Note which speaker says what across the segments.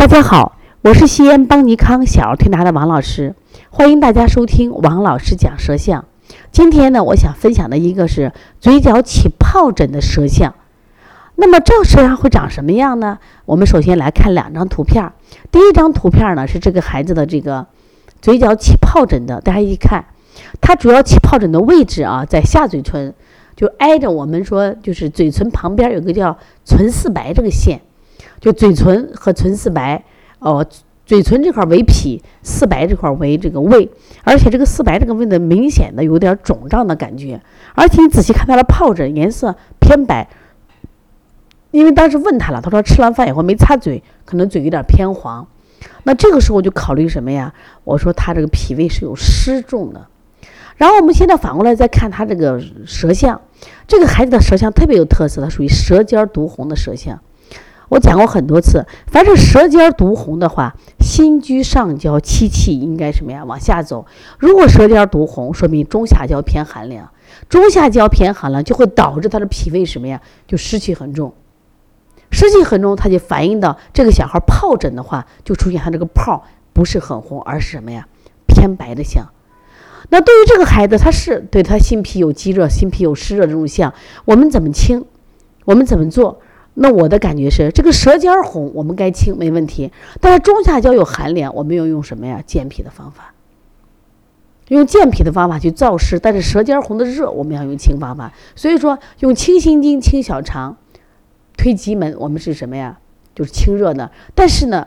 Speaker 1: 大家好，我是西安邦尼康小儿推拿的王老师，欢迎大家收听王老师讲舌象。今天呢，我想分享的一个是嘴角起疱疹的舌象。那么这舌象会长什么样呢？我们首先来看两张图片。第一张图片呢是这个孩子的这个嘴角起疱疹的，大家一看，它主要起疱疹的位置啊在下嘴唇，就挨着我们说就是嘴唇旁边有个叫唇四白这个线。就嘴唇和唇四白，哦，嘴唇这块为脾，四白这块为这个胃，而且这个四白这个位的明显的有点肿胀的感觉，而且你仔细看它的疱疹颜色偏白，因为当时问他了，他说吃完饭以后没擦嘴，可能嘴有点偏黄，那这个时候就考虑什么呀？我说他这个脾胃是有湿重的，然后我们现在反过来再看他这个舌象，这个孩子的舌象特别有特色，它属于舌尖独红的舌象。我讲过很多次，凡是舌尖独红的话，心居上焦，气气应该什么呀？往下走。如果舌尖独红，说明中下焦偏寒凉，中下焦偏寒凉就会导致他的脾胃什么呀？就湿气很重，湿气很重，它就反映到这个小孩儿疱疹的话，就出现他这个泡不是很红，而是什么呀？偏白的象。那对于这个孩子，他是对他心脾有积热、心脾有湿热这种象，我们怎么清？我们怎么做？那我的感觉是，这个舌尖红，我们该清没问题。但是中下焦有寒凉，我们要用什么呀？健脾的方法，用健脾的方法去燥湿。但是舌尖红的热，我们要用清方法。所以说，用清心经、清小肠、推极门，我们是什么呀？就是清热的。但是呢，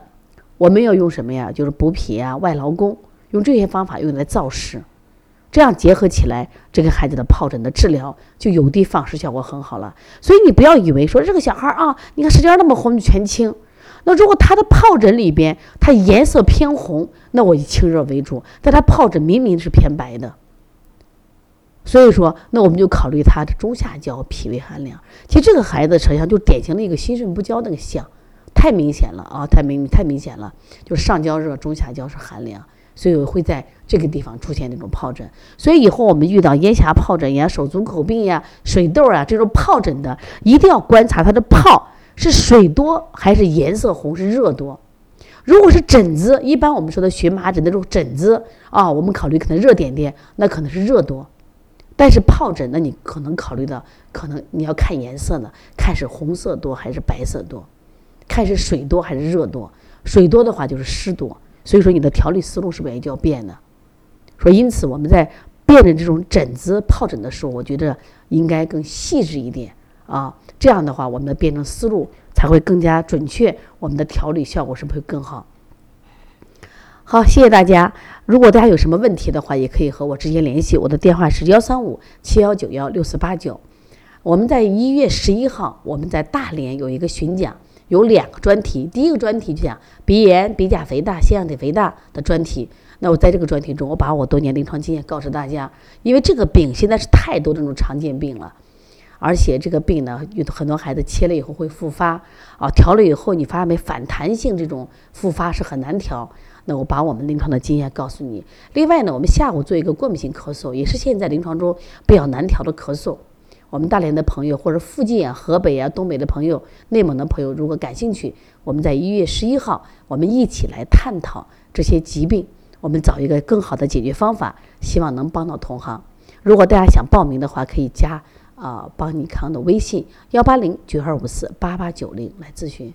Speaker 1: 我们要用什么呀？就是补脾啊、外劳宫，用这些方法用来燥湿。这样结合起来，这个孩子的疱疹的治疗就有的放矢，效果很好了。所以你不要以为说这个小孩啊，你看舌尖那么红就全清。那如果他的疱疹里边他颜色偏红，那我以清热为主。但他疱疹明明是偏白的，所以说那我们就考虑他的中下焦脾胃寒凉。其实这个孩子实际上就典型的一个心肾不交那个象，太明显了啊，太明太明显了，就是上焦热，中下焦是寒凉。所以会在这个地方出现这种疱疹，所以以后我们遇到咽峡疱疹呀、手足口病呀、水痘啊这种疱疹的，一定要观察它的泡是水多还是颜色红，是热多。如果是疹子，一般我们说的荨麻疹那种疹子啊，我们考虑可能热点点，那可能是热多。但是疱疹，那你可能考虑到，可能你要看颜色呢，看是红色多还是白色多，看是水多还是热多。水多的话就是湿多。所以说，你的调理思路是不是也就要变呢？说，因此我们在辨认这种疹子、疱疹的时候，我觉得应该更细致一点啊。这样的话，我们的辨证思路才会更加准确，我们的调理效果是不是会更好？好，谢谢大家。如果大家有什么问题的话，也可以和我直接联系，我的电话是幺三五七幺九幺六四八九。我们在一月十一号，我们在大连有一个巡讲。有两个专题，第一个专题就讲鼻炎、鼻甲肥大、腺样体肥大的专题。那我在这个专题中，我把我多年临床经验告诉大家，因为这个病现在是太多这种常见病了，而且这个病呢，有很多孩子切了以后会复发啊，调了以后你发现没，反弹性这种复发是很难调。那我把我们临床的经验告诉你。另外呢，我们下午做一个过敏性咳嗽，也是现在临床中比较难调的咳嗽。我们大连的朋友，或者附近啊、河北啊、东北的朋友、内蒙的朋友，如果感兴趣，我们在一月十一号，我们一起来探讨这些疾病，我们找一个更好的解决方法，希望能帮到同行。如果大家想报名的话，可以加啊邦尼康的微信幺八零九二五四八八九零来咨询。